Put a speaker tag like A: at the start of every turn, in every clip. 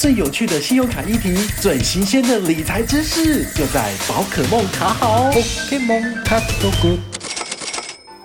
A: 最有趣的信用卡议题，最新鲜的理财知识，就在宝可梦卡好。Pokemon 卡 so good。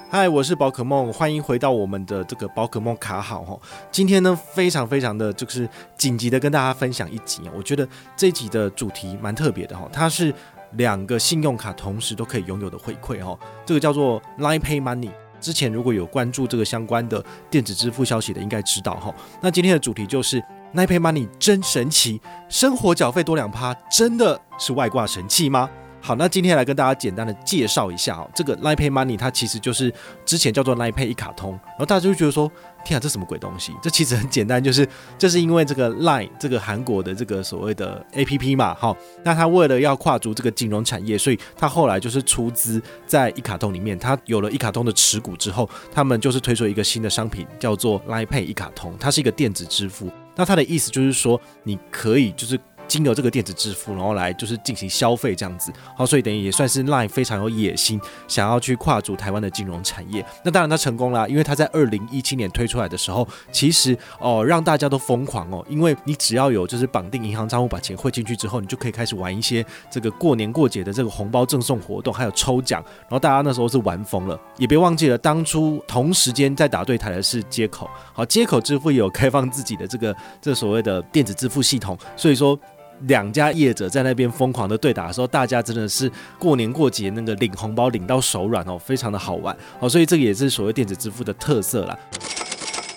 A: 嗨，我是宝可梦，欢迎回到我们的这个宝可梦卡好哈。今天呢，非常非常的就是紧急的跟大家分享一集，我觉得这集的主题蛮特别的哈，它是两个信用卡同时都可以拥有的回馈哈，这个叫做 Line Pay Money。之前如果有关注这个相关的电子支付消息的，应该知道哈。那今天的主题就是 Line Pay Money 真神奇，生活缴费多两趴，真的是外挂神器吗？好，那今天来跟大家简单的介绍一下哦，这个 Line Pay Money 它其实就是之前叫做 Line Pay 一卡通，然后大家就觉得说，天啊，这什么鬼东西？这其实很简单，就是 这是因为这个 Line 这个韩国的这个所谓的 APP 嘛，好，那他为了要跨足这个金融产业，所以他后来就是出资在一卡通里面，他有了一卡通的持股之后，他们就是推出一个新的商品，叫做 Line Pay 一卡通，它是一个电子支付，那他的意思就是说，你可以就是。经由这个电子支付，然后来就是进行消费这样子，好，所以等于也算是 Line 非常有野心，想要去跨足台湾的金融产业。那当然他成功了，因为他在二零一七年推出来的时候，其实哦让大家都疯狂哦，因为你只要有就是绑定银行账户，把钱汇进去之后，你就可以开始玩一些这个过年过节的这个红包赠送活动，还有抽奖，然后大家那时候是玩疯了。也别忘记了，当初同时间在打对台的是接口，好，接口支付也有开放自己的这个这所谓的电子支付系统，所以说。两家业者在那边疯狂的对打的时候，大家真的是过年过节那个领红包领到手软哦，非常的好玩哦，所以这个也是所谓电子支付的特色啦。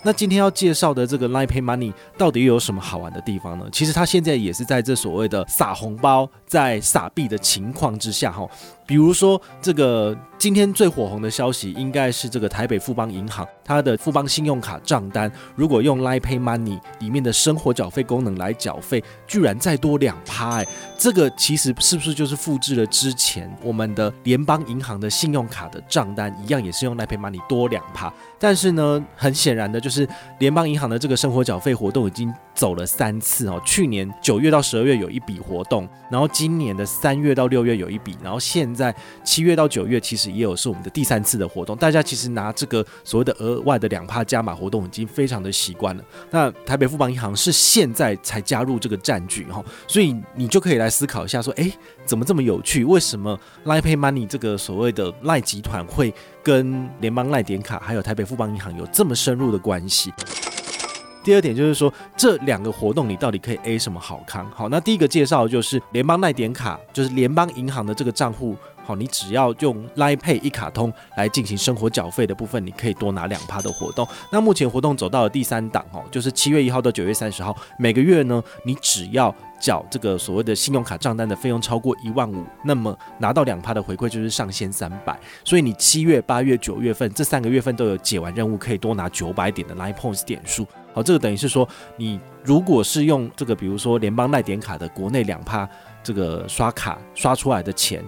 A: 那今天要介绍的这个 Line Pay Money 到底又有什么好玩的地方呢？其实它现在也是在这所谓的撒红包、在撒币的情况之下哈。比如说，这个今天最火红的消息，应该是这个台北富邦银行，它的富邦信用卡账单，如果用 Line Pay Money 里面的生活缴费功能来缴费，居然再多两趴，哎，这个其实是不是就是复制了之前我们的联邦银行的信用卡的账单一样，也是用 Line Pay Money 多两趴？但是呢，很显然的就是联邦银行的这个生活缴费活动已经走了三次哦，去年九月到十二月有一笔活动，然后今年的三月到六月有一笔，然后现在七月到九月其实也有是我们的第三次的活动，大家其实拿这个所谓的额外的两趴加码活动已经非常的习惯了。那台北富邦银行是现在才加入这个战局哈，所以你就可以来思考一下说，诶，怎么这么有趣？为什么 Lipay Money 这个所谓的赖集团会跟联邦赖点卡还有台北富邦银行有这么深入的关系？第二点就是说，这两个活动你到底可以 A 什么好康？好，那第一个介绍就是联邦赖点卡，就是联邦银行的这个账户。好，你只要用 Line Pay 一卡通来进行生活缴费的部分，你可以多拿两趴的活动。那目前活动走到了第三档哦，就是七月一号到九月三十号，每个月呢，你只要缴这个所谓的信用卡账单的费用超过一万五，那么拿到两趴的回馈就是上限三百。所以你七月、八月、九月份这三个月份都有解完任务，可以多拿九百点的 liepoints 点数。好，这个等于是说，你如果是用这个，比如说联邦赖点卡的国内两趴这个刷卡刷出来的钱。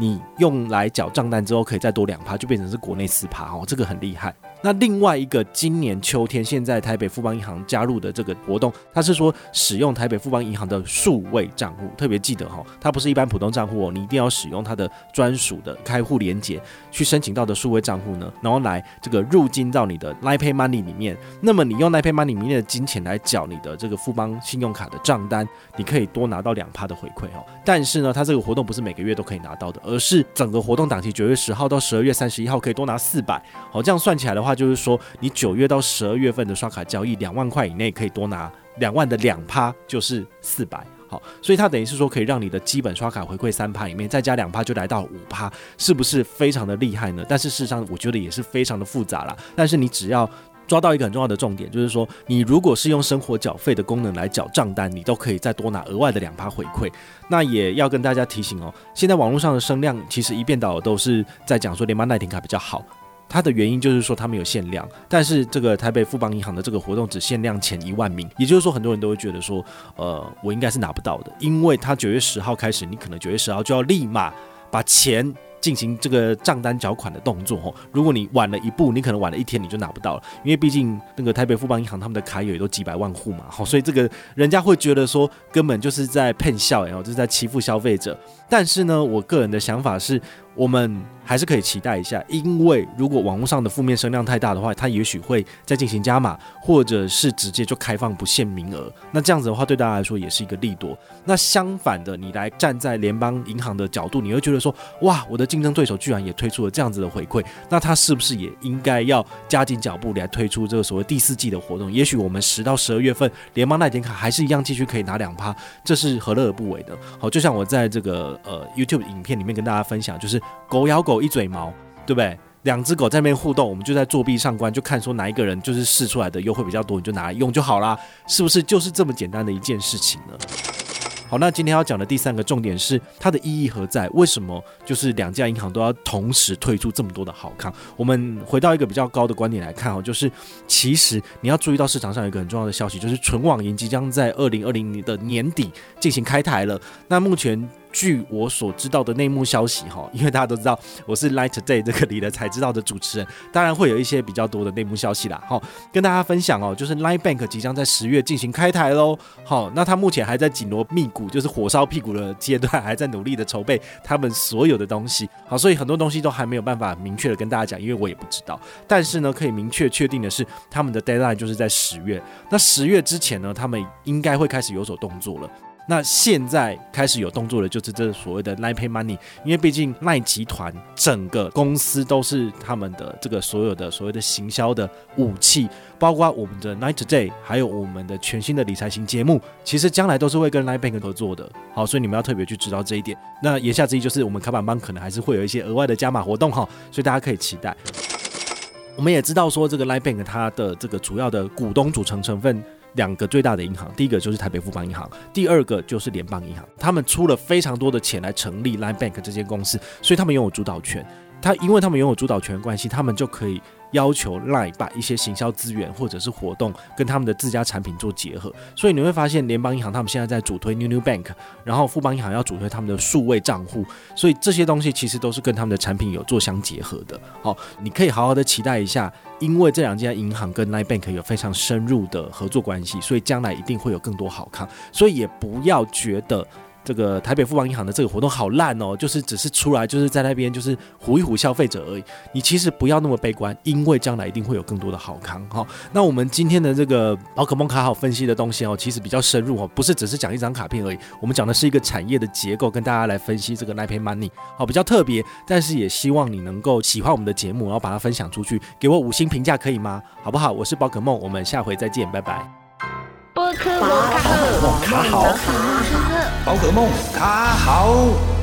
A: 你用来缴账单之后，可以再多两趴，就变成是国内四趴哦，这个很厉害。那另外一个，今年秋天现在台北富邦银行加入的这个活动，它是说使用台北富邦银行的数位账户，特别记得哈，它不是一般普通账户哦，你一定要使用它的专属的开户连结去申请到的数位账户呢，然后来这个入金到你的 Line Money 里面。那么你用 Line Money 里面的金钱来缴你的这个富邦信用卡的账单，你可以多拿到两趴的回馈哦。但是呢，它这个活动不是每个月都可以拿到的，而是整个活动档期九月十号到十二月三十一号可以多拿四百。好，这样算起来的话话。就是说，你九月到十二月份的刷卡交易两万块以内，可以多拿两万的两趴，就是四百。好，所以它等于是说，可以让你的基本刷卡回馈三趴里面，再加两趴就来到五趴，是不是非常的厉害呢？但是事实上，我觉得也是非常的复杂啦。但是你只要抓到一个很重要的重点，就是说，你如果是用生活缴费的功能来缴账单，你都可以再多拿额外的两趴回馈。那也要跟大家提醒哦，现在网络上的声量其实一遍倒都是在讲说联邦耐停卡比较好。它的原因就是说，他们有限量，但是这个台北富邦银行的这个活动只限量前一万名，也就是说，很多人都会觉得说，呃，我应该是拿不到的，因为他九月十号开始，你可能九月十号就要立马把钱进行这个账单缴款的动作哦。如果你晚了一步，你可能晚了一天，你就拿不到了，因为毕竟那个台北富邦银行他们的卡友也都几百万户嘛，好，所以这个人家会觉得说，根本就是在骗笑，然后就是在欺负消费者。但是呢，我个人的想法是，我们还是可以期待一下，因为如果网络上的负面声量太大的话，它也许会再进行加码，或者是直接就开放不限名额。那这样子的话，对大家来说也是一个利多。那相反的，你来站在联邦银行的角度，你会觉得说，哇，我的竞争对手居然也推出了这样子的回馈，那他是不是也应该要加紧脚步来推出这个所谓第四季的活动？也许我们十到十二月份，联邦耐点卡还是一样继续可以拿两趴，这是何乐而不为的？好，就像我在这个呃 YouTube 影片里面跟大家分享，就是狗咬狗。一嘴毛，对不对？两只狗在那边互动，我们就在作弊上关，就看说哪一个人就是试出来的优惠比较多，你就拿来用就好啦，是不是？就是这么简单的一件事情呢？好，那今天要讲的第三个重点是它的意义何在？为什么就是两家银行都要同时推出这么多的好康？我们回到一个比较高的观点来看哦，就是其实你要注意到市场上有一个很重要的消息，就是纯网银即将在二零二零年的年底进行开台了。那目前。据我所知道的内幕消息，哈，因为大家都知道我是 Light Day 这个里了才知道的主持人，当然会有一些比较多的内幕消息啦，哈，跟大家分享哦，就是 Line Bank 即将在十月进行开台喽，好，那他目前还在紧锣密鼓，就是火烧屁股的阶段，还在努力的筹备他们所有的东西，好，所以很多东西都还没有办法明确的跟大家讲，因为我也不知道，但是呢，可以明确确定的是，他们的 deadline 就是在十月，那十月之前呢，他们应该会开始有所动作了。那现在开始有动作的，就是这所谓的 Line Pay Money，因为毕竟赖集团整个公司都是他们的这个所有的所谓的行销的武器，包括我们的 Night Day，还有我们的全新的理财型节目，其实将来都是会跟 Line Bank 合作的。好，所以你们要特别去知道这一点。那言下之意就是，我们卡板帮可能还是会有一些额外的加码活动哈，所以大家可以期待。我们也知道说，这个 Line Bank 它的这个主要的股东组成成分。两个最大的银行，第一个就是台北富邦银行，第二个就是联邦银行。他们出了非常多的钱来成立 Line Bank 这间公司，所以他们拥有主导权。他因为他们拥有主导权关系，他们就可以要求 Line 把一些行销资源或者是活动跟他们的自家产品做结合。所以你会发现，联邦银行他们现在在主推 New New Bank，然后富邦银行要主推他们的数位账户。所以这些东西其实都是跟他们的产品有做相结合的。好，你可以好好的期待一下。因为这两家银行跟 Line Bank 有非常深入的合作关系，所以将来一定会有更多好康。所以也不要觉得这个台北富邦银行的这个活动好烂哦，就是只是出来就是在那边就是唬一唬消费者而已。你其实不要那么悲观，因为将来一定会有更多的好康。好，那我们今天的这个宝可梦卡好分析的东西哦，其实比较深入哦，不是只是讲一张卡片而已。我们讲的是一个产业的结构，跟大家来分析这个 Pay Money，好，比较特别。但是也希望你能够喜欢我们的节目，然后把它分享出去，给我五星评价可以吗？好不好？我是宝可梦，我们下回再见，拜拜。
B: 宝可梦卡好，宝可梦卡好。